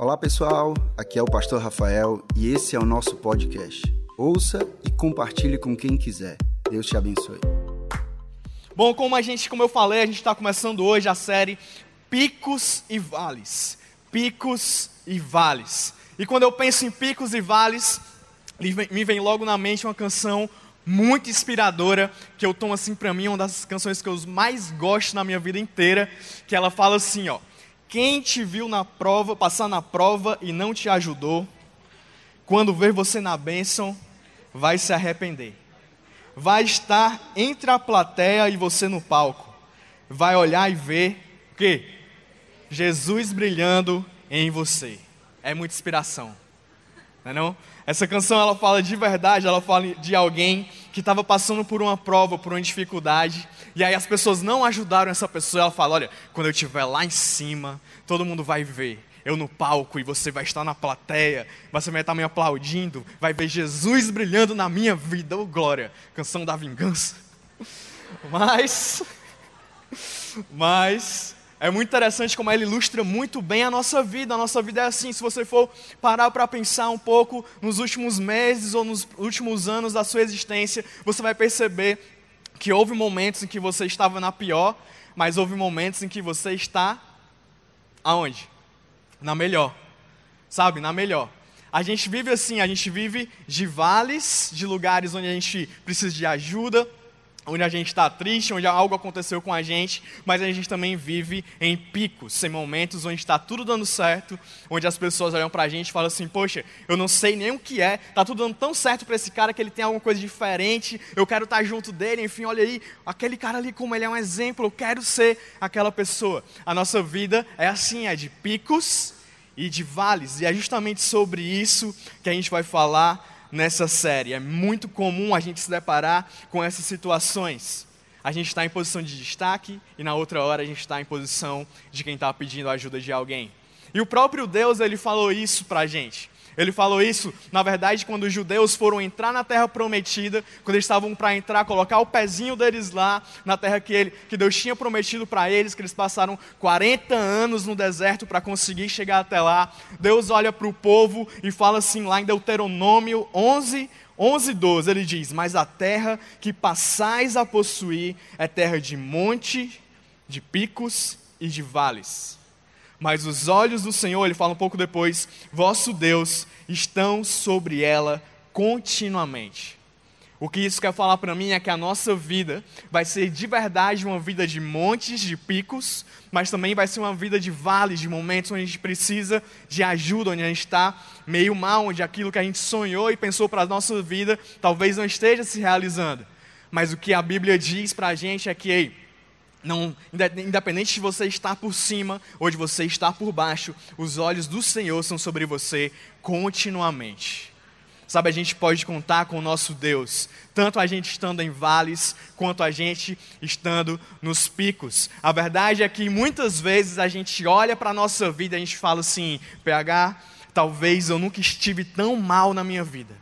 Olá pessoal, aqui é o Pastor Rafael e esse é o nosso podcast. Ouça e compartilhe com quem quiser. Deus te abençoe. Bom, como a gente, como eu falei, a gente está começando hoje a série Picos e Vales. Picos e Vales. E quando eu penso em picos e vales, me vem logo na mente uma canção muito inspiradora, que eu tomo assim para mim, uma das canções que eu mais gosto na minha vida inteira, que ela fala assim, ó: Quem te viu na prova, passar na prova e não te ajudou, quando ver você na bênção, vai se arrepender. Vai estar entre a plateia e você no palco. Vai olhar e ver o quê? Jesus brilhando em você. É muita inspiração. Não é não? Essa canção ela fala de verdade, ela fala de alguém que estava passando por uma prova, por uma dificuldade, e aí as pessoas não ajudaram essa pessoa. Ela fala: Olha, quando eu estiver lá em cima, todo mundo vai ver eu no palco e você vai estar na plateia, você vai estar me aplaudindo, vai ver Jesus brilhando na minha vida, oh glória, canção da vingança. Mas, mas, é muito interessante como ele ilustra muito bem a nossa vida. A nossa vida é assim. Se você for parar para pensar um pouco nos últimos meses ou nos últimos anos da sua existência, você vai perceber que houve momentos em que você estava na pior, mas houve momentos em que você está aonde? Na melhor. Sabe? Na melhor. A gente vive assim, a gente vive de vales, de lugares onde a gente precisa de ajuda, onde a gente está triste, onde algo aconteceu com a gente, mas a gente também vive em picos, em momentos onde está tudo dando certo, onde as pessoas olham para a gente e falam assim: Poxa, eu não sei nem o que é, está tudo dando tão certo para esse cara que ele tem alguma coisa diferente, eu quero estar tá junto dele, enfim, olha aí, aquele cara ali, como ele é um exemplo, eu quero ser aquela pessoa. A nossa vida é assim: é de picos e de vales, e é justamente sobre isso que a gente vai falar nessa série. É muito comum a gente se deparar com essas situações. A gente está em posição de destaque e na outra hora a gente está em posição de quem está pedindo a ajuda de alguém. E o próprio Deus ele falou isso para a gente. Ele falou isso, na verdade, quando os judeus foram entrar na terra prometida, quando eles estavam para entrar, colocar o pezinho deles lá na terra que, ele, que Deus tinha prometido para eles, que eles passaram 40 anos no deserto para conseguir chegar até lá. Deus olha para o povo e fala assim lá em Deuteronômio 11, 11, 12, ele diz: Mas a terra que passais a possuir é terra de monte, de picos e de vales mas os olhos do Senhor, ele fala um pouco depois, vosso Deus, estão sobre ela continuamente. O que isso quer falar para mim é que a nossa vida vai ser de verdade uma vida de montes, de picos, mas também vai ser uma vida de vales, de momentos onde a gente precisa de ajuda, onde a gente está meio mal, onde aquilo que a gente sonhou e pensou para a nossa vida talvez não esteja se realizando. Mas o que a Bíblia diz para a gente é que, ei, não, independente de você estar por cima ou de você estar por baixo, os olhos do Senhor são sobre você continuamente. Sabe, a gente pode contar com o nosso Deus, tanto a gente estando em vales, quanto a gente estando nos picos. A verdade é que muitas vezes a gente olha para a nossa vida e a gente fala assim: PH, talvez eu nunca estive tão mal na minha vida.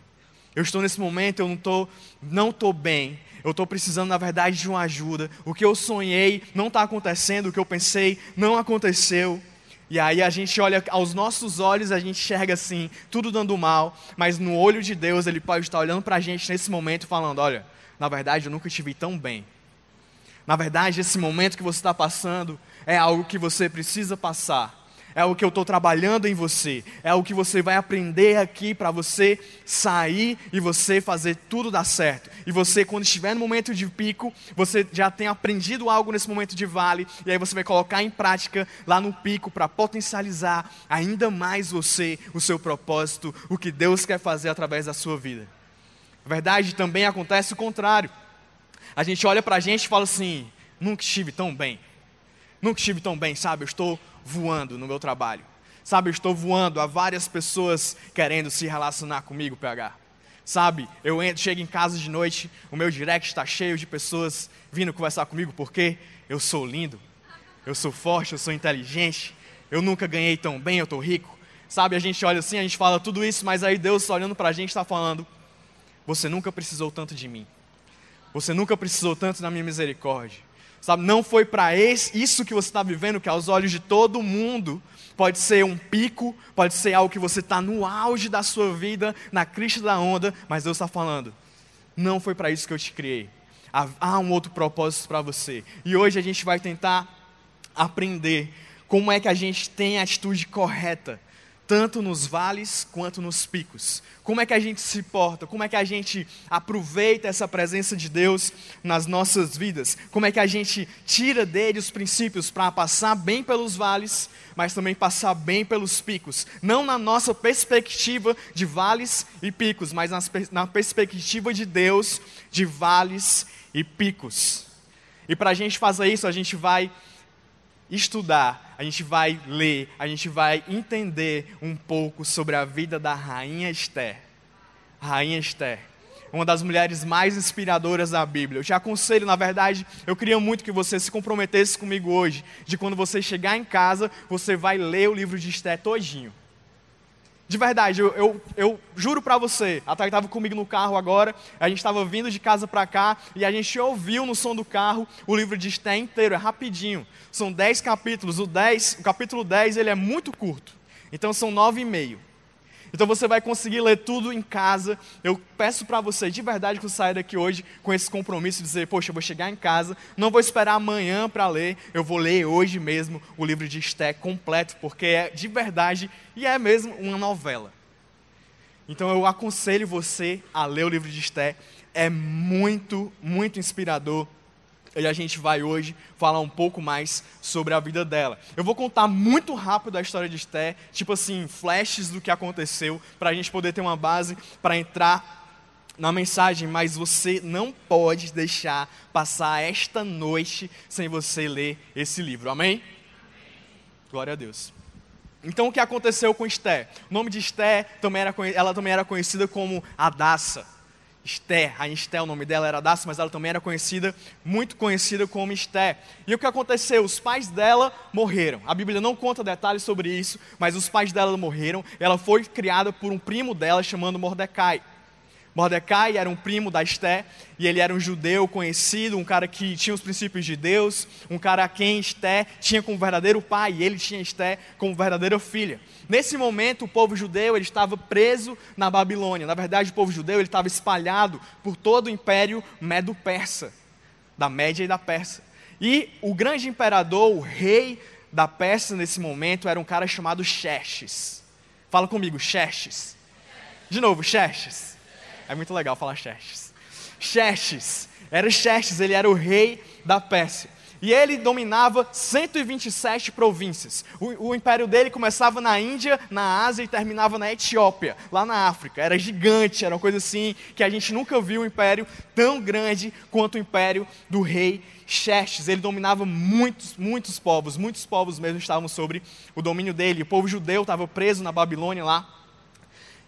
Eu estou nesse momento, eu não estou não tô bem, eu estou precisando, na verdade, de uma ajuda. O que eu sonhei não está acontecendo, o que eu pensei não aconteceu. E aí a gente olha aos nossos olhos, a gente enxerga assim, tudo dando mal, mas no olho de Deus ele pode estar olhando para a gente nesse momento falando: olha, na verdade eu nunca te vi tão bem. Na verdade, esse momento que você está passando é algo que você precisa passar é o que eu estou trabalhando em você, é o que você vai aprender aqui para você sair e você fazer tudo dar certo. E você, quando estiver no momento de pico, você já tem aprendido algo nesse momento de vale, e aí você vai colocar em prática lá no pico para potencializar ainda mais você, o seu propósito, o que Deus quer fazer através da sua vida. Na verdade, também acontece o contrário. A gente olha para a gente e fala assim: nunca estive tão bem. Nunca estive tão bem, sabe? Eu estou voando no meu trabalho. Sabe, eu estou voando, há várias pessoas querendo se relacionar comigo, PH. Sabe, eu entro, chego em casa de noite, o meu direct está cheio de pessoas vindo conversar comigo porque eu sou lindo, eu sou forte, eu sou inteligente, eu nunca ganhei tão bem, eu estou rico. Sabe, a gente olha assim, a gente fala tudo isso, mas aí Deus olhando para a gente está falando: Você nunca precisou tanto de mim, você nunca precisou tanto da minha misericórdia, Sabe, não foi para isso que você está vivendo, que aos olhos de todo mundo pode ser um pico, pode ser algo que você está no auge da sua vida, na crista da onda, mas Deus está falando, não foi para isso que eu te criei. Há um outro propósito para você. E hoje a gente vai tentar aprender como é que a gente tem a atitude correta tanto nos vales quanto nos picos. Como é que a gente se porta? Como é que a gente aproveita essa presença de Deus nas nossas vidas? Como é que a gente tira dele os princípios para passar bem pelos vales, mas também passar bem pelos picos? Não na nossa perspectiva de vales e picos, mas na perspectiva de Deus de vales e picos. E para a gente fazer isso, a gente vai estudar, a gente vai ler, a gente vai entender um pouco sobre a vida da rainha Esther. Rainha Esther, uma das mulheres mais inspiradoras da Bíblia. Eu te aconselho, na verdade, eu queria muito que você se comprometesse comigo hoje, de quando você chegar em casa, você vai ler o livro de Esther todinho. De verdade, eu, eu, eu juro para você, a Thay estava comigo no carro agora, a gente estava vindo de casa para cá e a gente ouviu no som do carro o livro de Esté inteiro, é rapidinho. São dez capítulos, o, dez, o capítulo 10 ele é muito curto, então são nove e meio. Então você vai conseguir ler tudo em casa. Eu peço para você, de verdade, que você saia daqui hoje com esse compromisso de dizer: Poxa, eu vou chegar em casa, não vou esperar amanhã para ler, eu vou ler hoje mesmo o livro de Esté completo, porque é de verdade e é mesmo uma novela. Então eu aconselho você a ler o livro de Esté. É muito, muito inspirador e a gente vai hoje falar um pouco mais sobre a vida dela. Eu vou contar muito rápido a história de Esté, tipo assim, flashes do que aconteceu, para a gente poder ter uma base para entrar na mensagem, mas você não pode deixar passar esta noite sem você ler esse livro, amém? Glória a Deus. Então o que aconteceu com Esté? O nome de Esté também era, ela também era conhecida como Adassa. Esté, a Esté, o nome dela era Dácia, mas ela também era conhecida, muito conhecida como Esté. E o que aconteceu? Os pais dela morreram. A Bíblia não conta detalhes sobre isso, mas os pais dela morreram. Ela foi criada por um primo dela chamado Mordecai. Mordecai era um primo da Esté, e ele era um judeu conhecido, um cara que tinha os princípios de Deus, um cara a quem Esté tinha como verdadeiro pai, e ele tinha Esté como verdadeira filha. Nesse momento, o povo judeu ele estava preso na Babilônia. Na verdade, o povo judeu ele estava espalhado por todo o império medo-persa, da Média e da Persa. E o grande imperador, o rei da Pérsia nesse momento, era um cara chamado Xerxes. Fala comigo, Xerxes. De novo, Xerxes. É muito legal falar Xerxes. Xerxes, era Xerxes, ele era o rei da Pérsia. E ele dominava 127 províncias. O, o, império dele começava na Índia, na Ásia e terminava na Etiópia, lá na África. Era gigante, era uma coisa assim que a gente nunca viu um império tão grande quanto o império do rei Xerxes. Ele dominava muitos, muitos povos, muitos povos mesmo estavam sobre o domínio dele. O povo judeu estava preso na Babilônia lá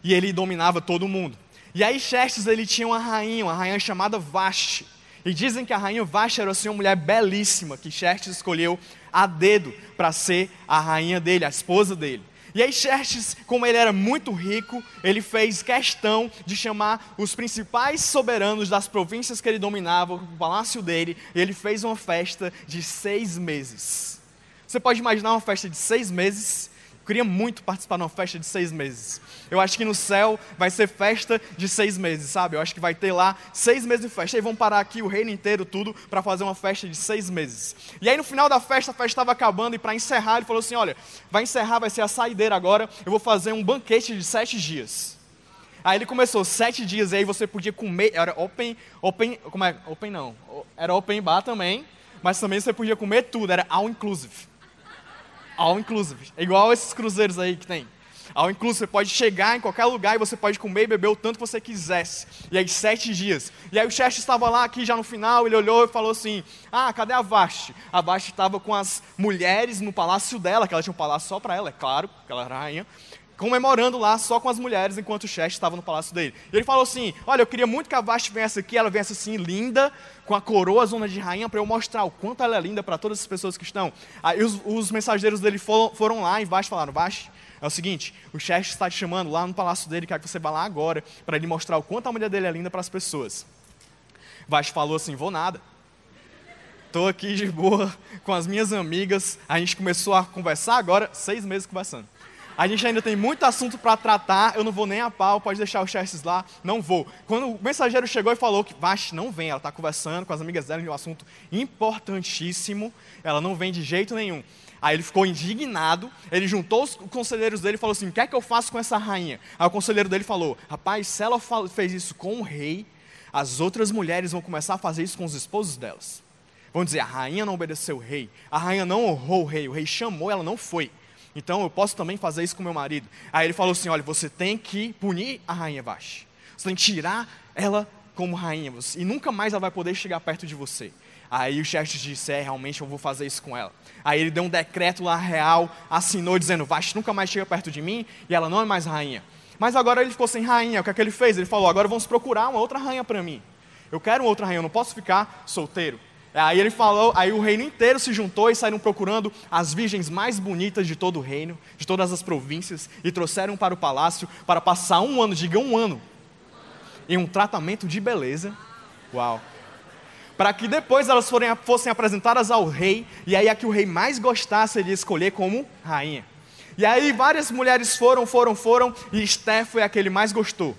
e ele dominava todo mundo. E aí Xerxes ele tinha uma rainha, uma rainha chamada Vashti. E dizem que a rainha Vashti era assim, uma mulher belíssima, que Xerxes escolheu a dedo para ser a rainha dele, a esposa dele. E aí Xerxes, como ele era muito rico, ele fez questão de chamar os principais soberanos das províncias que ele dominava, o palácio dele, e ele fez uma festa de seis meses. Você pode imaginar uma festa de seis meses queria muito participar de uma festa de seis meses. Eu acho que no céu vai ser festa de seis meses, sabe? Eu acho que vai ter lá seis meses de festa. E vão parar aqui o reino inteiro, tudo, para fazer uma festa de seis meses. E aí no final da festa, a festa estava acabando, e para encerrar, ele falou assim: olha, vai encerrar, vai ser a saideira agora. Eu vou fazer um banquete de sete dias. Aí ele começou sete dias, e aí você podia comer. Era open, open, como é? Open não. Era open bar também, mas também você podia comer tudo, era all inclusive. All inclusive. É igual esses cruzeiros aí que tem. All inclusive, você pode chegar em qualquer lugar e você pode comer e beber o tanto que você quisesse. E aí, sete dias. E aí o chefe estava lá aqui já no final, ele olhou e falou assim: Ah, cadê a Vashti? A Vashti estava com as mulheres no palácio dela, que ela tinha um palácio só para ela, é claro, porque ela era rainha comemorando lá só com as mulheres, enquanto o Chest estava no palácio dele. E ele falou assim: Olha, eu queria muito que a Vashti viesse aqui, ela viesse assim, linda, com a coroa, zona de rainha, para eu mostrar o quanto ela é linda para todas as pessoas que estão. Aí os, os mensageiros dele foram, foram lá e Vashti falaram: Vashti, é o seguinte, o Chest está te chamando lá no palácio dele, quer que você vá lá agora, para ele mostrar o quanto a mulher dele é linda para as pessoas. Vashti falou assim: Vou nada. Estou aqui de boa com as minhas amigas. A gente começou a conversar agora, seis meses conversando. A gente ainda tem muito assunto para tratar, eu não vou nem a pau, pode deixar os chestes lá, não vou. Quando o mensageiro chegou e falou que, Vash, não vem, ela está conversando com as amigas dela de um assunto importantíssimo, ela não vem de jeito nenhum. Aí ele ficou indignado, ele juntou os conselheiros dele e falou assim: o que é que eu faço com essa rainha? Aí o conselheiro dele falou: rapaz, se ela fez isso com o rei, as outras mulheres vão começar a fazer isso com os esposos delas. Vão dizer: a rainha não obedeceu o rei, a rainha não honrou o rei, o rei chamou, ela não foi. Então eu posso também fazer isso com meu marido. Aí ele falou assim: olha, você tem que punir a rainha Vashti. Você tem que tirar ela como rainha. E nunca mais ela vai poder chegar perto de você. Aí o chefe disse: É, realmente eu vou fazer isso com ela. Aí ele deu um decreto lá real, assinou, dizendo: Vashti nunca mais chega perto de mim e ela não é mais rainha. Mas agora ele ficou sem rainha. O que é que ele fez? Ele falou: Agora vamos procurar uma outra rainha para mim. Eu quero uma outra rainha, eu não posso ficar solteiro. Aí ele falou, aí o reino inteiro se juntou e saíram procurando as virgens mais bonitas de todo o reino, de todas as províncias, e trouxeram para o palácio para passar um ano, diga um ano, em um tratamento de beleza. Uau! Para que depois elas forem, fossem apresentadas ao rei, e aí a que o rei mais gostasse ele escolher como rainha. E aí várias mulheres foram, foram, foram, e Esther foi a que ele mais gostou.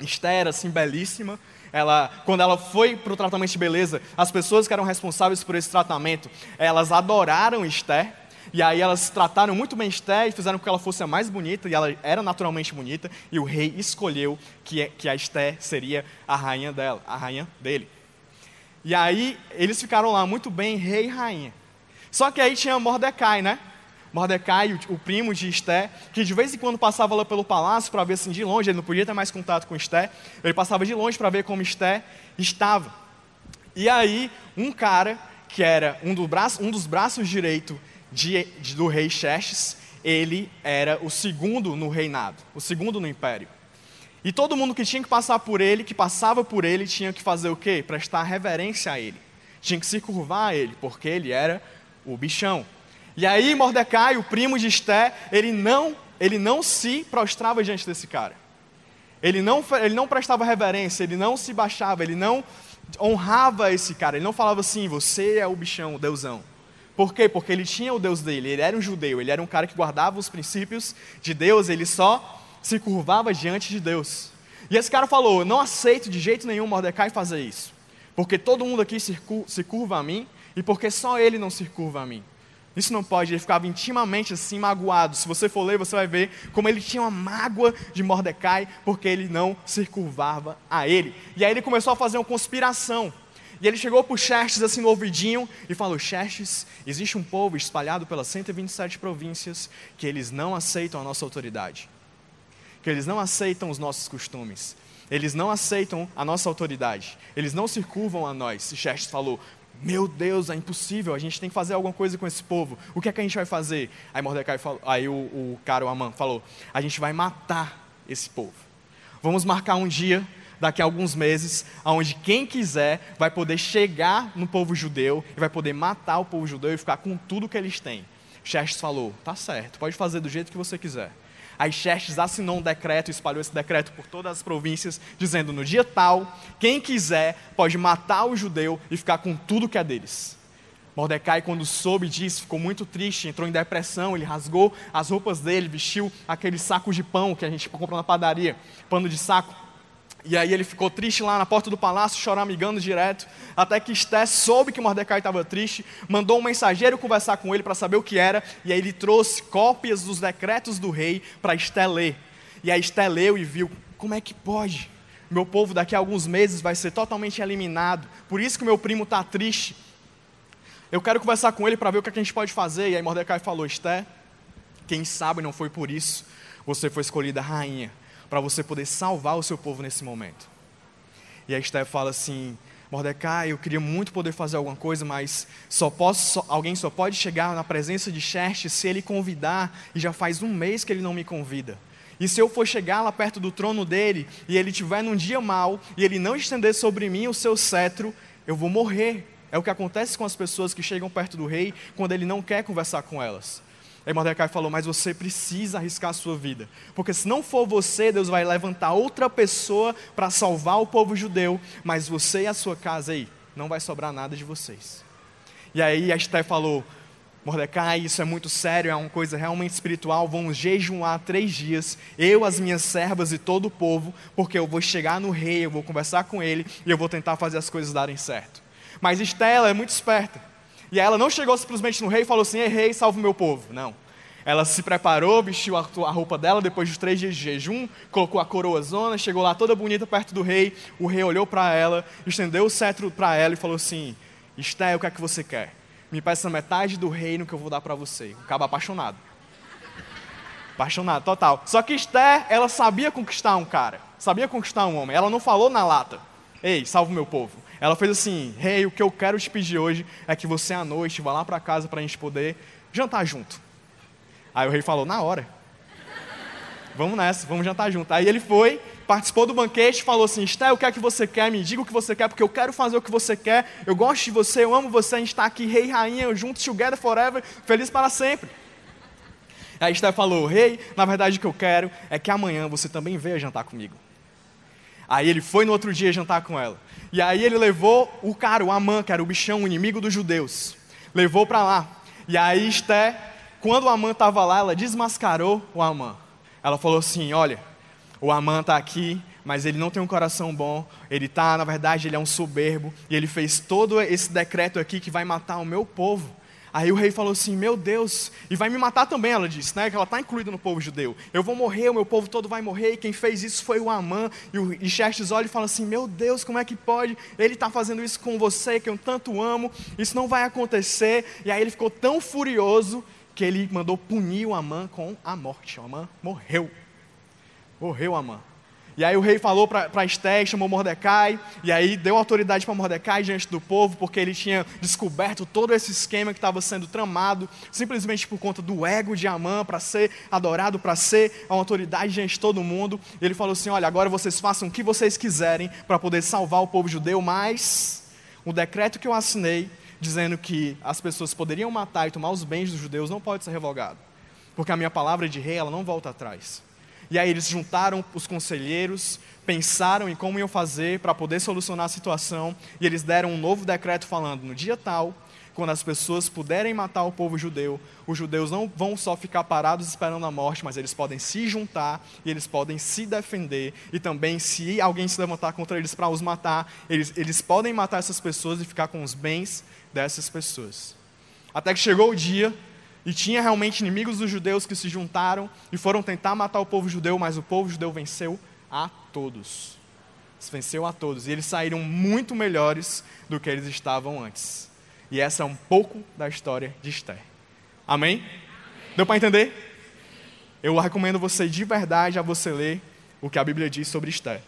Esther era assim belíssima, ela, quando ela foi para o tratamento de beleza, as pessoas que eram responsáveis por esse tratamento, elas adoraram Esther. E aí elas trataram muito bem Esther e fizeram com que ela fosse a mais bonita, e ela era naturalmente bonita, e o rei escolheu que, que a Esther seria a rainha dela, a rainha dele. E aí eles ficaram lá muito bem, rei e rainha. Só que aí tinha Mordecai, né? Mordecai, o, primo de Esté, que de vez em quando passava lá pelo palácio para ver assim de longe, ele não podia ter mais contato com Esté, ele passava de longe para ver como Esté estava. E aí, um cara, que era um, do braço, um dos braços direitos de, de, do rei Xerxes, ele era o segundo no reinado, o segundo no império. E todo mundo que tinha que passar por ele, que passava por ele, tinha que fazer o quê? Prestar reverência a ele. Tinha que se curvar a ele, porque ele era o bichão, e aí Mordecai, o primo de Esté, ele não, ele não se prostrava diante desse cara. Ele não, ele não prestava reverência, ele não se baixava, ele não honrava esse cara. Ele não falava assim, você é o bichão, o deusão. Por quê? Porque ele tinha o Deus dele, ele era um judeu, ele era um cara que guardava os princípios de Deus, ele só se curvava diante de Deus. E esse cara falou: não aceito de jeito nenhum Mordecai fazer isso, porque todo mundo aqui se curva a mim e porque só ele não se curva a mim. Isso não pode, ele ficava intimamente assim magoado. Se você for ler, você vai ver como ele tinha uma mágoa de Mordecai, porque ele não se curvava a ele. E aí ele começou a fazer uma conspiração. E ele chegou para Xerxes assim no ouvidinho e falou: Xerxes, existe um povo espalhado pelas 127 províncias que eles não aceitam a nossa autoridade, que eles não aceitam os nossos costumes, eles não aceitam a nossa autoridade, eles não se curvam a nós. E Xerxes falou: meu Deus, é impossível, a gente tem que fazer alguma coisa com esse povo. O que é que a gente vai fazer? Aí Mordecai falou, aí o, o cara, o Amã, falou: a gente vai matar esse povo. Vamos marcar um dia, daqui a alguns meses, onde quem quiser vai poder chegar no povo judeu e vai poder matar o povo judeu e ficar com tudo que eles têm. Xerxes falou: tá certo, pode fazer do jeito que você quiser. Aí Xerxes assinou um decreto, espalhou esse decreto por todas as províncias, dizendo: no dia tal, quem quiser pode matar o judeu e ficar com tudo que é deles. Mordecai, quando soube disso, ficou muito triste, entrou em depressão, ele rasgou as roupas dele, vestiu aquele saco de pão que a gente compra na padaria, pano de saco, e aí ele ficou triste lá na porta do palácio, choramingando direto, até que Esté soube que Mordecai estava triste, mandou um mensageiro conversar com ele para saber o que era, e aí ele trouxe cópias dos decretos do rei para Esté ler. E aí Esté leu e viu, como é que pode? Meu povo daqui a alguns meses vai ser totalmente eliminado, por isso que meu primo está triste. Eu quero conversar com ele para ver o que a gente pode fazer. E aí Mordecai falou, Esté, quem sabe não foi por isso, você foi escolhida rainha para você poder salvar o seu povo nesse momento. E a Esther fala assim: Mordecai, eu queria muito poder fazer alguma coisa, mas só posso, só, alguém só pode chegar na presença de Xerxes se ele convidar, e já faz um mês que ele não me convida. E se eu for chegar lá perto do trono dele, e ele tiver num dia mau, e ele não estender sobre mim o seu cetro, eu vou morrer. É o que acontece com as pessoas que chegam perto do rei quando ele não quer conversar com elas. Aí Mordecai falou: Mas você precisa arriscar a sua vida, porque se não for você, Deus vai levantar outra pessoa para salvar o povo judeu, mas você e a sua casa aí, não vai sobrar nada de vocês. E aí Esté falou: Mordecai, isso é muito sério, é uma coisa realmente espiritual. Vamos jejuar três dias, eu, as minhas servas e todo o povo, porque eu vou chegar no rei, eu vou conversar com ele e eu vou tentar fazer as coisas darem certo. Mas Estela é muito esperta. E ela não chegou simplesmente no rei e falou assim: Ei, rei, salve o meu povo. Não. Ela se preparou, vestiu a roupa dela depois de três dias de jejum, colocou a coroa zona, chegou lá toda bonita perto do rei. O rei olhou para ela, estendeu o cetro para ela e falou assim: Esté, o que é que você quer? Me peça metade do reino que eu vou dar para você. O cabo apaixonado. Apaixonado, total. Só que Esther, ela sabia conquistar um cara, sabia conquistar um homem. Ela não falou na lata: Ei, salve o meu povo. Ela fez assim: Rei, hey, o que eu quero te pedir hoje é que você à noite vá lá para casa para a gente poder jantar junto. Aí o rei falou: Na hora. Vamos nessa, vamos jantar junto. Aí ele foi, participou do banquete, falou assim: Esté, o que é que você quer? Me diga o que você quer, porque eu quero fazer o que você quer. Eu gosto de você, eu amo você. A gente está aqui, rei e rainha, juntos, together forever, feliz para sempre. Aí Esté falou: Rei, na verdade o que eu quero é que amanhã você também venha jantar comigo. Aí ele foi no outro dia jantar com ela. E aí ele levou o cara, o Amã, que era o bichão, o inimigo dos judeus. Levou para lá. E aí Esté, quando o Amã estava lá, ela desmascarou o Amã. Ela falou assim: Olha, o Amã está aqui, mas ele não tem um coração bom. Ele está, na verdade, ele é um soberbo. E ele fez todo esse decreto aqui que vai matar o meu povo. Aí o rei falou assim: Meu Deus, e vai me matar também, ela disse, né? Que ela está incluída no povo judeu. Eu vou morrer, o meu povo todo vai morrer, e quem fez isso foi o Amã. E, o, e Xerxes olha e fala assim: Meu Deus, como é que pode? Ele está fazendo isso com você, que eu tanto amo, isso não vai acontecer. E aí ele ficou tão furioso que ele mandou punir o Amã com a morte. O Amã morreu. Morreu Amã. E aí o rei falou para Esté, chamou Mordecai, e aí deu autoridade para Mordecai diante do povo, porque ele tinha descoberto todo esse esquema que estava sendo tramado, simplesmente por conta do ego de Amã, para ser adorado, para ser a autoridade diante de todo mundo. E ele falou assim: Olha, agora vocês façam o que vocês quiserem para poder salvar o povo judeu, mas o decreto que eu assinei, dizendo que as pessoas poderiam matar e tomar os bens dos judeus, não pode ser revogado, porque a minha palavra de rei, ela não volta atrás. E aí eles juntaram os conselheiros, pensaram em como iam fazer para poder solucionar a situação, e eles deram um novo decreto falando: no dia tal, quando as pessoas puderem matar o povo judeu, os judeus não vão só ficar parados esperando a morte, mas eles podem se juntar e eles podem se defender. E também, se alguém se levantar contra eles para os matar, eles, eles podem matar essas pessoas e ficar com os bens dessas pessoas. Até que chegou o dia e tinha realmente inimigos dos judeus que se juntaram e foram tentar matar o povo judeu, mas o povo judeu venceu a todos. Venceu a todos. E eles saíram muito melhores do que eles estavam antes. E essa é um pouco da história de Esther. Amém? Deu para entender? Eu recomendo você de verdade a você ler o que a Bíblia diz sobre Esther.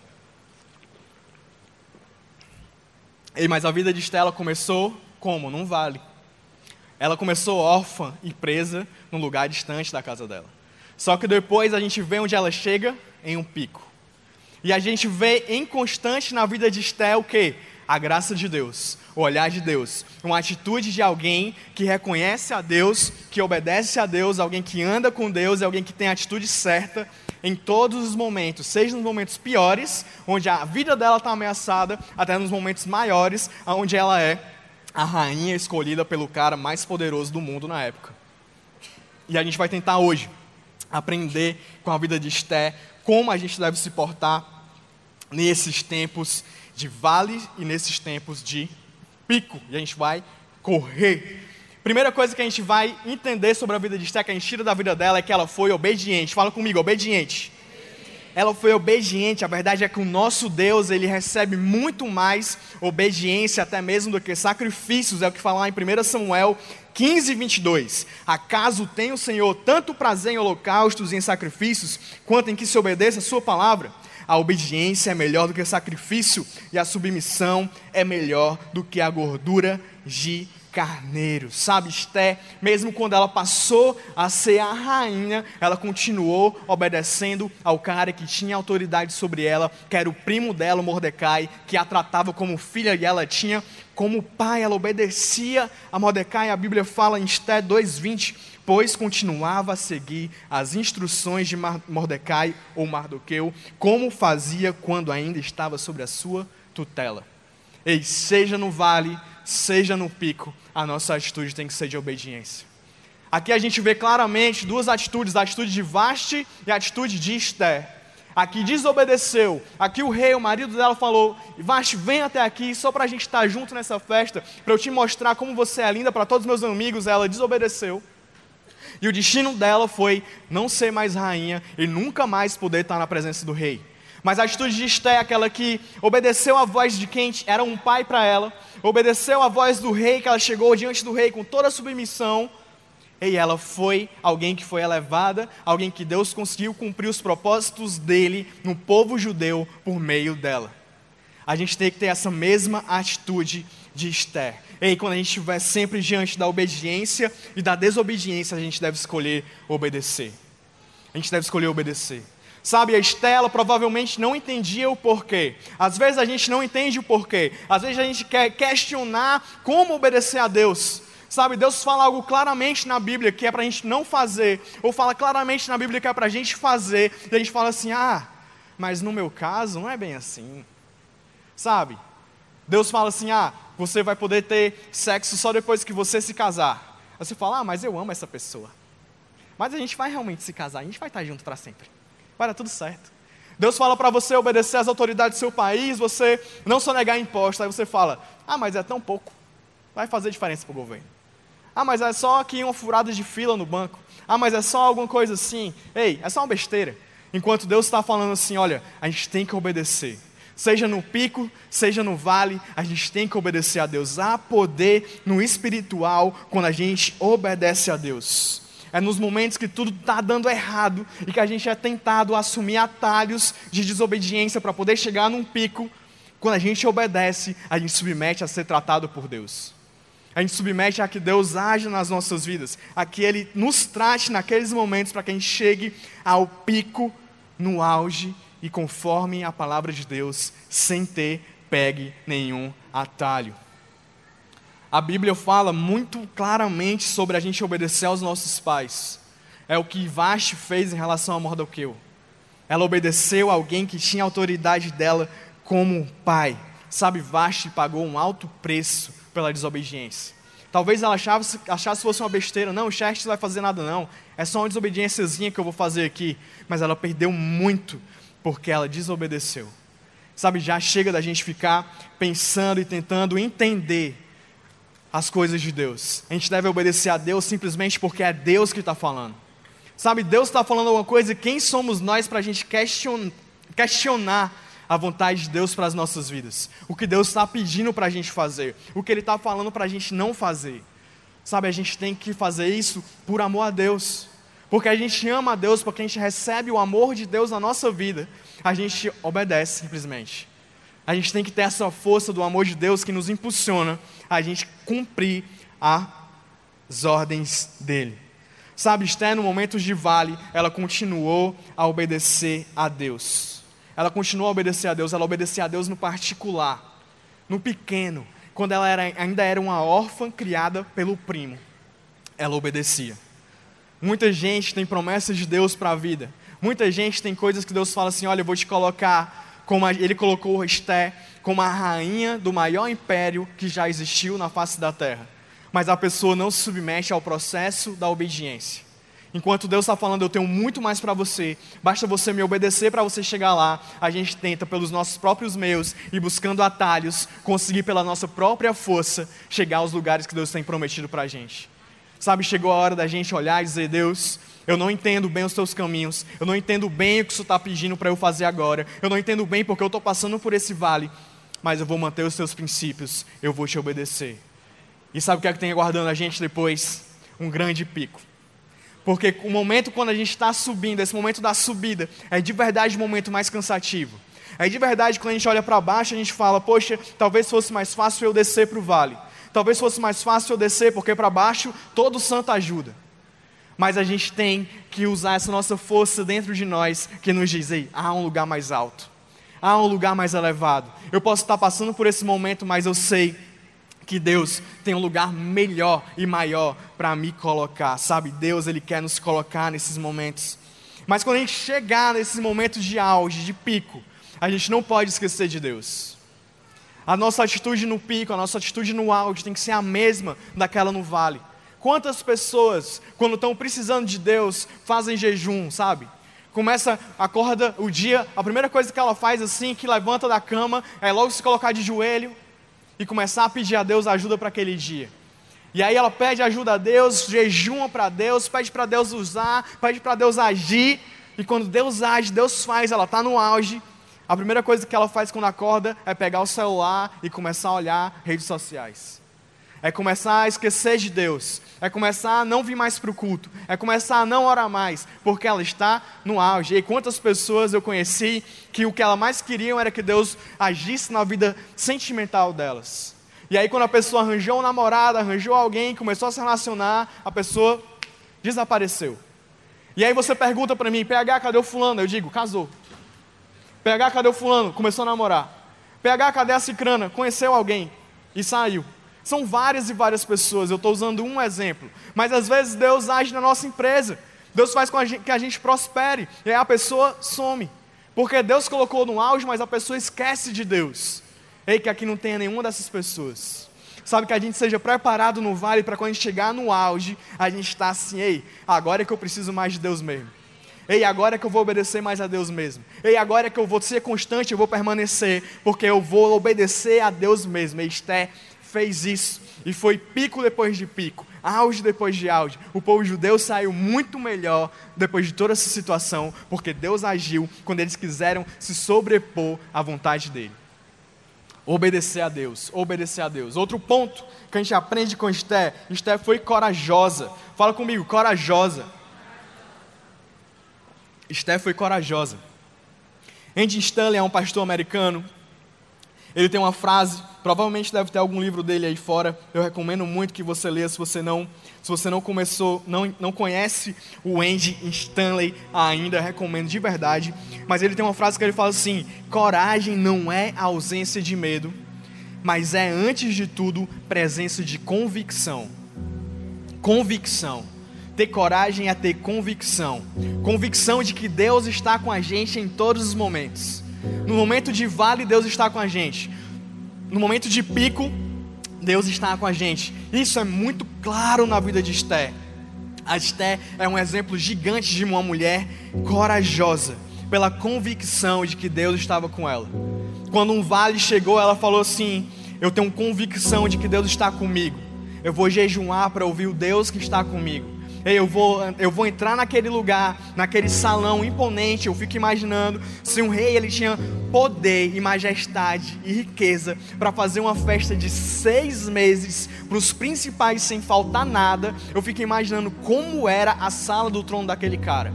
Ei, mas a vida de Esther começou como? Num vale. Ela começou órfã e presa num lugar distante da casa dela. Só que depois a gente vê onde ela chega em um pico. E a gente vê em constante na vida de Esté o quê? A graça de Deus, o olhar de Deus, uma atitude de alguém que reconhece a Deus, que obedece a Deus, alguém que anda com Deus, alguém que tem a atitude certa em todos os momentos, seja nos momentos piores, onde a vida dela está ameaçada, até nos momentos maiores, onde ela é a rainha escolhida pelo cara mais poderoso do mundo na época. E a gente vai tentar hoje aprender com a vida de Esté como a gente deve se portar nesses tempos de vale e nesses tempos de pico. E a gente vai correr. Primeira coisa que a gente vai entender sobre a vida de Esté, que a gente tira da vida dela, é que ela foi obediente. Fala comigo, obediente ela foi obediente. A verdade é que o nosso Deus, ele recebe muito mais obediência, até mesmo do que sacrifícios. É o que fala lá em 1 Samuel 15, 22. Acaso tem o Senhor tanto prazer em holocaustos e em sacrifícios, quanto em que se obedeça a sua palavra? A obediência é melhor do que sacrifício, e a submissão é melhor do que a gordura de carneiro. Sabe, Esté, mesmo quando ela passou a ser a rainha, ela continuou obedecendo ao cara que tinha autoridade sobre ela, que era o primo dela, Mordecai, que a tratava como filha e ela tinha como pai. Ela obedecia a Mordecai. A Bíblia fala em Esté 2:20, pois continuava a seguir as instruções de Mordecai ou Mardoqueu, como fazia quando ainda estava sobre a sua tutela. Ei, seja no vale, seja no pico, a nossa atitude tem que ser de obediência. Aqui a gente vê claramente duas atitudes, a atitude de Vaste e a atitude de Esther. Aqui desobedeceu, aqui o rei, o marido dela falou, Vaste, vem até aqui só para a gente estar junto nessa festa, para eu te mostrar como você é linda para todos os meus amigos, ela desobedeceu. E o destino dela foi não ser mais rainha e nunca mais poder estar na presença do rei. Mas a atitude de Esté é aquela que obedeceu a voz de quem era um pai para ela, obedeceu a voz do rei, que ela chegou diante do rei com toda a submissão, e ela foi alguém que foi elevada, alguém que Deus conseguiu cumprir os propósitos dele no povo judeu por meio dela. A gente tem que ter essa mesma atitude de Esther. E quando a gente estiver sempre diante da obediência e da desobediência, a gente deve escolher obedecer. A gente deve escolher obedecer. Sabe, a Estela provavelmente não entendia o porquê. Às vezes a gente não entende o porquê. Às vezes a gente quer questionar como obedecer a Deus. Sabe, Deus fala algo claramente na Bíblia que é para a gente não fazer, ou fala claramente na Bíblia que é para a gente fazer, e a gente fala assim: ah, mas no meu caso não é bem assim. Sabe, Deus fala assim: ah, você vai poder ter sexo só depois que você se casar. Aí você fala: ah, mas eu amo essa pessoa. Mas a gente vai realmente se casar, a gente vai estar junto para sempre vai dar tudo certo. Deus fala para você obedecer às autoridades do seu país, você não sonegar impostos. Aí você fala: Ah, mas é tão pouco. Vai fazer diferença para o governo. Ah, mas é só aqui uma furada de fila no banco. Ah, mas é só alguma coisa assim. Ei, é só uma besteira. Enquanto Deus está falando assim: olha, a gente tem que obedecer. Seja no pico, seja no vale, a gente tem que obedecer a Deus. Há poder no espiritual quando a gente obedece a Deus. É nos momentos que tudo está dando errado e que a gente é tentado assumir atalhos de desobediência para poder chegar num pico. Quando a gente obedece, a gente submete a ser tratado por Deus. A gente submete a que Deus age nas nossas vidas, a que Ele nos trate naqueles momentos para que a gente chegue ao pico, no auge e conforme a palavra de Deus, sem ter pegue nenhum atalho a Bíblia fala muito claramente sobre a gente obedecer aos nossos pais. É o que Vashti fez em relação a Mordoqueu. Ela obedeceu a alguém que tinha autoridade dela como pai. Sabe, Vashti pagou um alto preço pela desobediência. Talvez ela achasse, achasse fosse uma besteira. Não, o Xerxes vai fazer nada não. É só uma desobediênciazinha que eu vou fazer aqui. Mas ela perdeu muito porque ela desobedeceu. Sabe, já chega da gente ficar pensando e tentando entender as coisas de Deus. A gente deve obedecer a Deus simplesmente porque é Deus que está falando. Sabe, Deus está falando alguma coisa e quem somos nós para a gente questionar a vontade de Deus para as nossas vidas? O que Deus está pedindo para a gente fazer? O que Ele está falando para a gente não fazer? Sabe, a gente tem que fazer isso por amor a Deus. Porque a gente ama a Deus, porque a gente recebe o amor de Deus na nossa vida, a gente obedece simplesmente. A gente tem que ter essa força do amor de Deus que nos impulsiona a gente cumprir as ordens dele. Sabe, Esther, no momentos de vale, ela continuou a obedecer a Deus. Ela continuou a obedecer a Deus, ela obedecia a Deus no particular, no pequeno, quando ela era, ainda era uma órfã criada pelo primo. Ela obedecia. Muita gente tem promessas de Deus para a vida. Muita gente tem coisas que Deus fala assim: olha, eu vou te colocar como a, ele colocou Esté como a rainha do maior império que já existiu na face da terra. Mas a pessoa não se submete ao processo da obediência. Enquanto Deus está falando, eu tenho muito mais para você, basta você me obedecer para você chegar lá. A gente tenta, pelos nossos próprios meios e buscando atalhos, conseguir pela nossa própria força chegar aos lugares que Deus tem prometido para a gente. Sabe, chegou a hora da gente olhar e dizer: Deus, eu não entendo bem os teus caminhos. Eu não entendo bem o que Senhor está pedindo para eu fazer agora. Eu não entendo bem porque eu estou passando por esse vale. Mas eu vou manter os teus princípios. Eu vou te obedecer. E sabe o que é que tem aguardando a gente depois? Um grande pico. Porque o momento quando a gente está subindo, esse momento da subida, é de verdade o momento mais cansativo. É de verdade quando a gente olha para baixo, a gente fala: Poxa, talvez fosse mais fácil eu descer para o vale. Talvez fosse mais fácil eu descer, porque para baixo todo santo ajuda mas a gente tem que usar essa nossa força dentro de nós que nos diz: Ei, há um lugar mais alto, há um lugar mais elevado. Eu posso estar passando por esse momento, mas eu sei que Deus tem um lugar melhor e maior para me colocar, sabe? Deus, Ele quer nos colocar nesses momentos. Mas quando a gente chegar nesses momentos de auge, de pico, a gente não pode esquecer de Deus. A nossa atitude no pico, a nossa atitude no auge tem que ser a mesma daquela no vale. Quantas pessoas, quando estão precisando de Deus, fazem jejum, sabe? Começa, acorda o dia, a primeira coisa que ela faz assim, que levanta da cama, é logo se colocar de joelho e começar a pedir a Deus ajuda para aquele dia. E aí ela pede ajuda a Deus, jejuma para Deus, pede para Deus usar, pede para Deus agir. E quando Deus age, Deus faz, ela está no auge. A primeira coisa que ela faz quando acorda é pegar o celular e começar a olhar redes sociais. É começar a esquecer de Deus. É começar a não vir mais para o culto. É começar a não orar mais. Porque ela está no auge. E quantas pessoas eu conheci que o que ela mais queriam era que Deus agisse na vida sentimental delas. E aí, quando a pessoa arranjou um namorado, arranjou alguém, começou a se relacionar, a pessoa desapareceu. E aí você pergunta para mim, PH, cadê o fulano? Eu digo, casou. PH, cadê o fulano? Começou a namorar. PH, cadê a cicrana? Conheceu alguém e saiu. São várias e várias pessoas, eu estou usando um exemplo. Mas às vezes Deus age na nossa empresa. Deus faz com a gente, que a gente prospere. E aí a pessoa some. Porque Deus colocou no auge, mas a pessoa esquece de Deus. Ei, que aqui não tenha nenhuma dessas pessoas. Sabe, que a gente seja preparado no vale para quando a gente chegar no auge, a gente está assim, ei, agora é que eu preciso mais de Deus mesmo. Ei, agora é que eu vou obedecer mais a Deus mesmo. Ei, agora é que eu vou ser constante, eu vou permanecer, porque eu vou obedecer a Deus mesmo. E Esté fez isso, e foi pico depois de pico, auge depois de auge. O povo judeu saiu muito melhor depois de toda essa situação, porque Deus agiu quando eles quiseram se sobrepor à vontade dele. Obedecer a Deus, obedecer a Deus. Outro ponto que a gente aprende com Esté, Esté foi corajosa. Fala comigo, corajosa. Esté foi corajosa. Andy Stanley é um pastor americano. Ele tem uma frase, provavelmente deve ter algum livro dele aí fora. Eu recomendo muito que você leia se você não, se você não começou, não, não conhece o Andy Stanley ainda, recomendo de verdade. Mas ele tem uma frase que ele fala assim: coragem não é ausência de medo, mas é antes de tudo presença de convicção. Convicção. Ter coragem é ter convicção. Convicção de que Deus está com a gente em todos os momentos. No momento de vale, Deus está com a gente. No momento de pico, Deus está com a gente. Isso é muito claro na vida de Esté. A Esté é um exemplo gigante de uma mulher corajosa pela convicção de que Deus estava com ela. Quando um vale chegou, ela falou assim: Eu tenho convicção de que Deus está comigo. Eu vou jejuar para ouvir o Deus que está comigo. Eu vou, eu vou entrar naquele lugar, naquele salão imponente. Eu fico imaginando se um rei ele tinha poder e majestade e riqueza para fazer uma festa de seis meses para os principais sem faltar nada. Eu fico imaginando como era a sala do trono daquele cara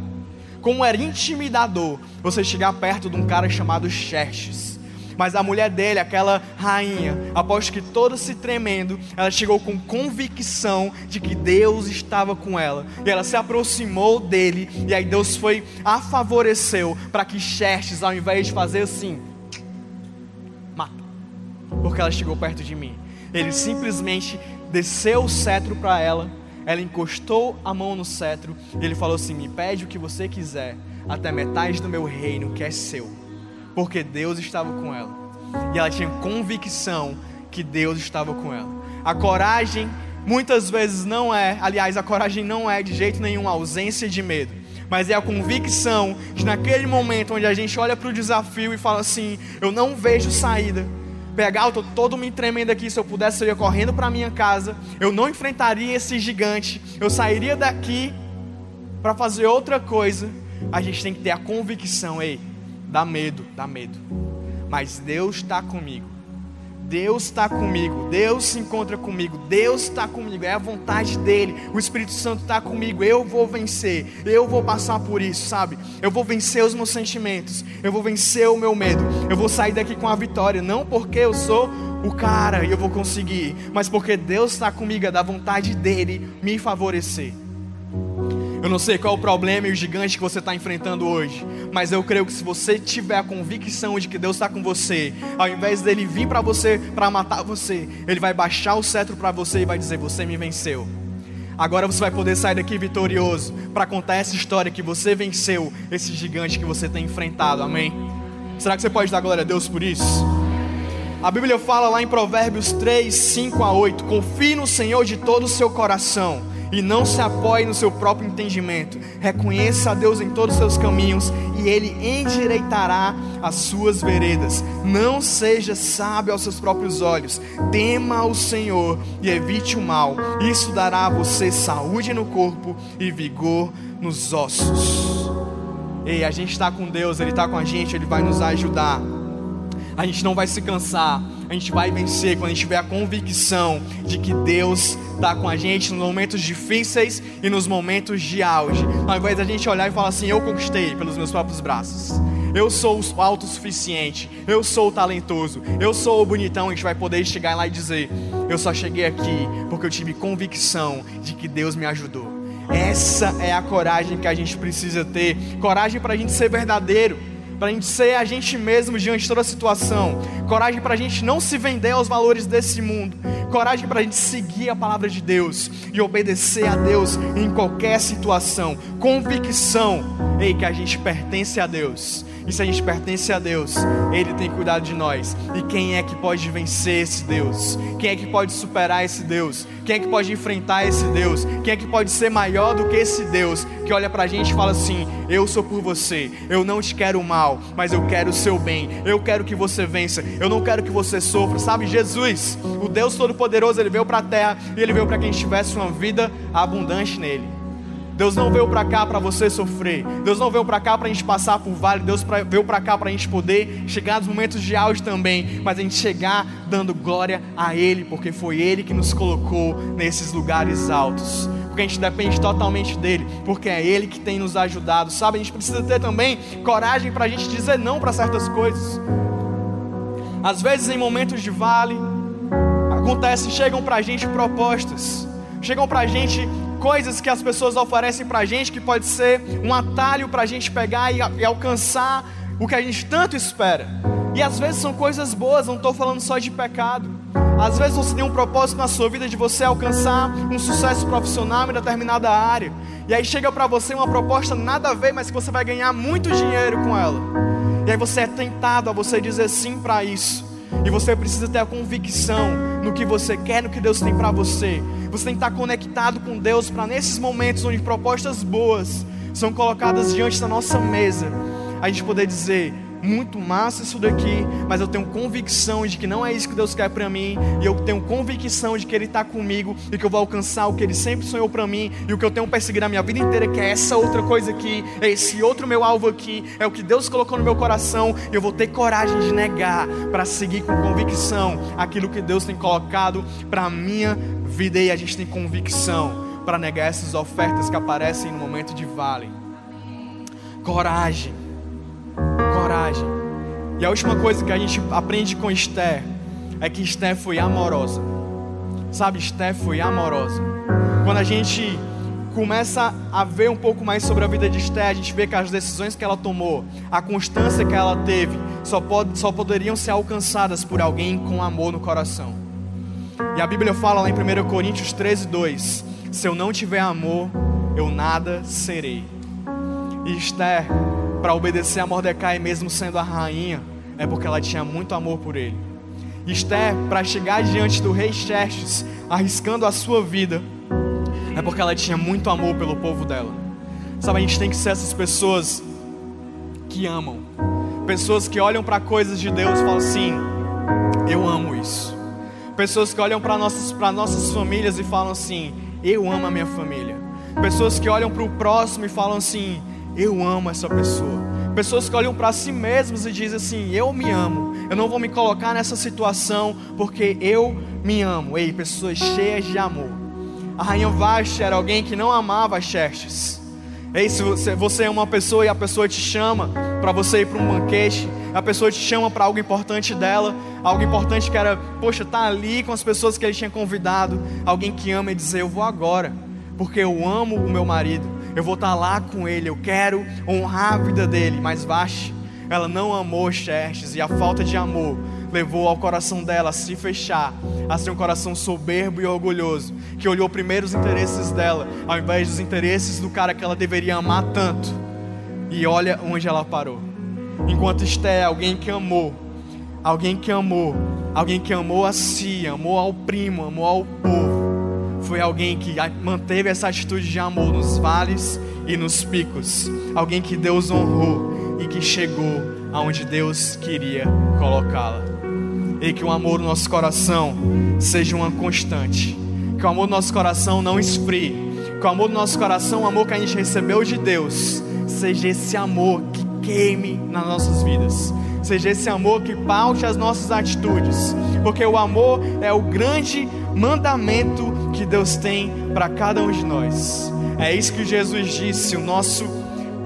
como era intimidador você chegar perto de um cara chamado Xerxes. Mas a mulher dele, aquela rainha, após que toda se tremendo, ela chegou com convicção de que Deus estava com ela. E ela se aproximou dele, e aí Deus foi, a favoreceu para que Xerxes, ao invés de fazer assim, mata, porque ela chegou perto de mim. Ele simplesmente desceu o cetro para ela ela encostou a mão no cetro e ele falou assim: Me pede o que você quiser, até metade do meu reino que é seu, porque Deus estava com ela. E ela tinha convicção que Deus estava com ela. A coragem muitas vezes não é, aliás, a coragem não é de jeito nenhum a ausência de medo, mas é a convicção de naquele momento onde a gente olha para o desafio e fala assim: Eu não vejo saída pegar, eu tô todo me tremendo aqui, se eu pudesse eu ia correndo para minha casa, eu não enfrentaria esse gigante, eu sairia daqui para fazer outra coisa. A gente tem que ter a convicção, ei, dá medo, dá medo. Mas Deus está comigo. Deus está comigo, Deus se encontra comigo, Deus está comigo, é a vontade dEle, o Espírito Santo está comigo, eu vou vencer, eu vou passar por isso, sabe? Eu vou vencer os meus sentimentos, eu vou vencer o meu medo, eu vou sair daqui com a vitória, não porque eu sou o cara e eu vou conseguir, mas porque Deus está comigo, é da vontade dEle me favorecer. Eu não sei qual é o problema e o gigante que você está enfrentando hoje, mas eu creio que se você tiver a convicção de que Deus está com você, ao invés dele vir para você para matar você, ele vai baixar o cetro para você e vai dizer: Você me venceu. Agora você vai poder sair daqui vitorioso para contar essa história que você venceu esse gigante que você tem enfrentado. Amém? Será que você pode dar glória a Deus por isso? A Bíblia fala lá em Provérbios 3, 5 a 8: Confie no Senhor de todo o seu coração e não se apoie no seu próprio entendimento. Reconheça a Deus em todos os seus caminhos e Ele endireitará as suas veredas. Não seja sábio aos seus próprios olhos. Tema o Senhor e evite o mal. Isso dará a você saúde no corpo e vigor nos ossos. Ei, a gente está com Deus, Ele está com a gente, Ele vai nos ajudar. A gente não vai se cansar, a gente vai vencer quando a gente tiver a convicção de que Deus está com a gente nos momentos difíceis e nos momentos de auge. Ao invés da gente olhar e falar assim: eu conquistei pelos meus próprios braços. Eu sou o autossuficiente, eu sou o talentoso, eu sou o bonitão. A gente vai poder chegar lá e dizer: Eu só cheguei aqui porque eu tive convicção de que Deus me ajudou. Essa é a coragem que a gente precisa ter coragem para a gente ser verdadeiro para a gente ser a gente mesmo diante de toda situação, coragem para a gente não se vender aos valores desse mundo, coragem para a gente seguir a palavra de Deus e obedecer a Deus em qualquer situação, convicção, ei, que a gente pertence a Deus e se a gente pertence a Deus, Ele tem cuidado de nós. E quem é que pode vencer esse Deus? Quem é que pode superar esse Deus? Quem é que pode enfrentar esse Deus? Quem é que pode ser maior do que esse Deus que olha pra gente e fala assim: Eu sou por você, eu não te quero mal, mas eu quero o seu bem, eu quero que você vença, eu não quero que você sofra. Sabe, Jesus, o Deus Todo-Poderoso, ele veio pra terra e ele veio para que a gente tivesse uma vida abundante nele. Deus não veio para cá para você sofrer. Deus não veio para cá para a gente passar por vale. Deus veio para cá para a gente poder chegar nos momentos de auge também. Mas a gente chegar dando glória a Ele, porque foi Ele que nos colocou nesses lugares altos. Porque a gente depende totalmente dEle, porque é Ele que tem nos ajudado. Sabe, a gente precisa ter também coragem para a gente dizer não para certas coisas. Às vezes, em momentos de vale, acontece, chegam para a gente propostas. Chegam para a gente coisas que as pessoas oferecem para a gente que pode ser um atalho para a gente pegar e, e alcançar o que a gente tanto espera. E às vezes são coisas boas, não estou falando só de pecado. Às vezes você tem um propósito na sua vida de você alcançar um sucesso profissional em determinada área. E aí chega para você uma proposta nada a ver, mas que você vai ganhar muito dinheiro com ela. E aí você é tentado a você dizer sim para isso. E você precisa ter a convicção no que você quer, no que Deus tem para você. Você tem que estar conectado com Deus para nesses momentos onde propostas boas são colocadas diante da nossa mesa, a gente poder dizer: muito massa isso daqui, mas eu tenho convicção de que não é isso que Deus quer para mim, e eu tenho convicção de que Ele está comigo e que eu vou alcançar o que Ele sempre sonhou para mim, e o que eu tenho perseguido a minha vida inteira, que é essa outra coisa aqui, é esse outro meu alvo aqui, é o que Deus colocou no meu coração, e eu vou ter coragem de negar para seguir com convicção aquilo que Deus tem colocado para minha vida, e a gente tem convicção para negar essas ofertas que aparecem no momento de vale. Coragem coragem. E a última coisa que a gente aprende com Esther é que Esther foi amorosa. Sabe, Esther foi amorosa. Quando a gente começa a ver um pouco mais sobre a vida de Esther, a gente vê que as decisões que ela tomou, a constância que ela teve, só, pode, só poderiam ser alcançadas por alguém com amor no coração. E a Bíblia fala lá em 1 Coríntios 13, 2: Se eu não tiver amor, eu nada serei. E Esther para obedecer a Mordecai, mesmo sendo a rainha, é porque ela tinha muito amor por ele. Esther, para chegar diante do rei Xerxes, arriscando a sua vida, é porque ela tinha muito amor pelo povo dela. Sabe, a gente tem que ser essas pessoas que amam, pessoas que olham para coisas de Deus e falam assim: Eu amo isso. Pessoas que olham para nossas, nossas famílias e falam assim: Eu amo a minha família. Pessoas que olham para o próximo e falam assim: eu amo essa pessoa. Pessoas que olham para si mesmas e dizem assim: Eu me amo. Eu não vou me colocar nessa situação porque eu me amo. Ei, pessoas cheias de amor. A rainha Vashti era alguém que não amava Xerxes. Ei, se você, é uma pessoa e a pessoa te chama para você ir para um banquete, a pessoa te chama para algo importante dela, algo importante que era, poxa, tá ali com as pessoas que ele tinha convidado, alguém que ama e dizer, eu vou agora, porque eu amo o meu marido, eu vou estar lá com ele, eu quero honrar a vida dele. Mas Vaste, ela não amou Xerxes e a falta de amor levou ao coração dela a se fechar, a ser um coração soberbo e orgulhoso, que olhou primeiro os interesses dela, ao invés dos interesses do cara que ela deveria amar tanto. E olha onde ela parou. Enquanto Esté é alguém que amou, alguém que amou, alguém que amou a si, amou ao primo, amou ao povo. Foi alguém que manteve essa atitude de amor nos vales e nos picos. Alguém que Deus honrou e que chegou aonde Deus queria colocá-la. E que o amor no nosso coração seja uma constante. Que o amor no nosso coração não esfrie. Que o amor no nosso coração, o amor que a gente recebeu de Deus, seja esse amor que queime nas nossas vidas seja esse amor que paute as nossas atitudes, porque o amor é o grande mandamento que Deus tem para cada um de nós. É isso que Jesus disse, o nosso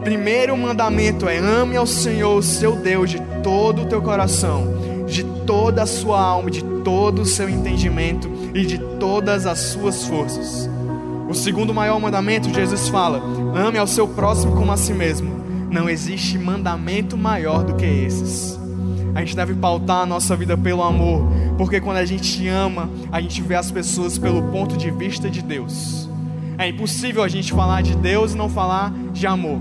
primeiro mandamento é ame ao Senhor, o seu Deus, de todo o teu coração, de toda a sua alma, de todo o seu entendimento e de todas as suas forças. O segundo maior mandamento, Jesus fala: ame ao seu próximo como a si mesmo. Não existe mandamento maior do que esses. A gente deve pautar a nossa vida pelo amor, porque quando a gente ama, a gente vê as pessoas pelo ponto de vista de Deus. É impossível a gente falar de Deus e não falar de amor.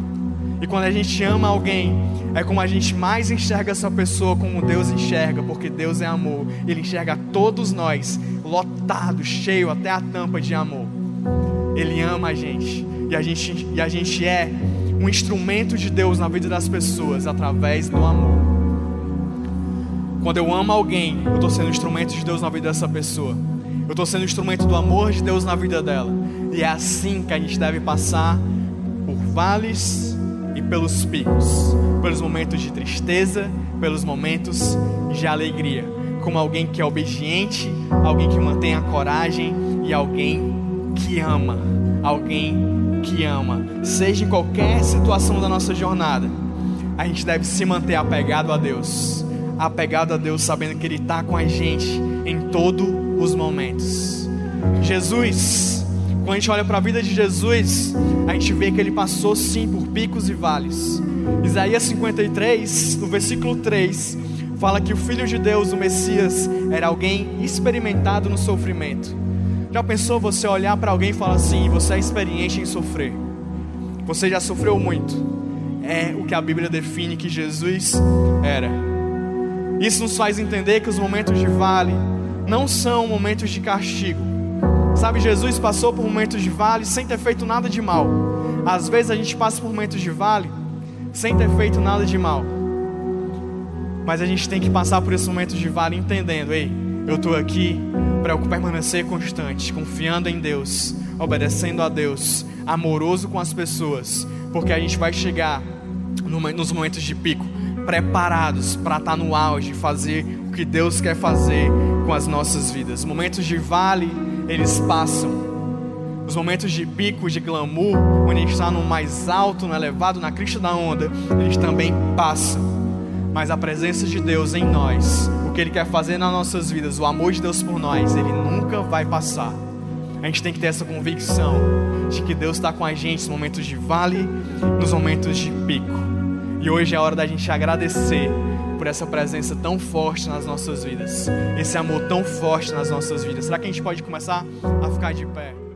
E quando a gente ama alguém, é como a gente mais enxerga essa pessoa como Deus enxerga, porque Deus é amor. Ele enxerga todos nós lotado, cheio até a tampa de amor. Ele ama a gente e a gente, e a gente é um instrumento de Deus na vida das pessoas através do amor. Quando eu amo alguém, eu estou sendo instrumento de Deus na vida dessa pessoa. Eu estou sendo instrumento do amor de Deus na vida dela. E é assim que a gente deve passar por vales e pelos picos, pelos momentos de tristeza, pelos momentos de alegria, como alguém que é obediente, alguém que mantém a coragem e alguém que ama, alguém que ama, seja em qualquer situação da nossa jornada, a gente deve se manter apegado a Deus, apegado a Deus, sabendo que Ele está com a gente em todos os momentos. Jesus, quando a gente olha para a vida de Jesus, a gente vê que Ele passou sim por picos e vales. Isaías 53, no versículo 3, fala que o Filho de Deus, o Messias, era alguém experimentado no sofrimento. Já pensou você olhar para alguém e falar assim: você é experiente em sofrer? Você já sofreu muito. É o que a Bíblia define que Jesus era. Isso nos faz entender que os momentos de vale não são momentos de castigo. Sabe, Jesus passou por momentos de vale sem ter feito nada de mal. Às vezes a gente passa por momentos de vale sem ter feito nada de mal. Mas a gente tem que passar por esse momento de vale entendendo, ei, eu estou aqui para permanecer constante, confiando em Deus, obedecendo a Deus, amoroso com as pessoas, porque a gente vai chegar nos momentos de pico preparados para estar tá no auge, fazer o que Deus quer fazer com as nossas vidas. Momentos de vale, eles passam. Os momentos de pico, de glamour, quando a gente está no mais alto, no elevado, na crista da onda, eles também passam mas a presença de Deus em nós, o que Ele quer fazer nas nossas vidas, o amor de Deus por nós, Ele nunca vai passar. A gente tem que ter essa convicção de que Deus está com a gente nos momentos de vale, nos momentos de pico. E hoje é a hora da gente agradecer por essa presença tão forte nas nossas vidas, esse amor tão forte nas nossas vidas. Será que a gente pode começar a ficar de pé?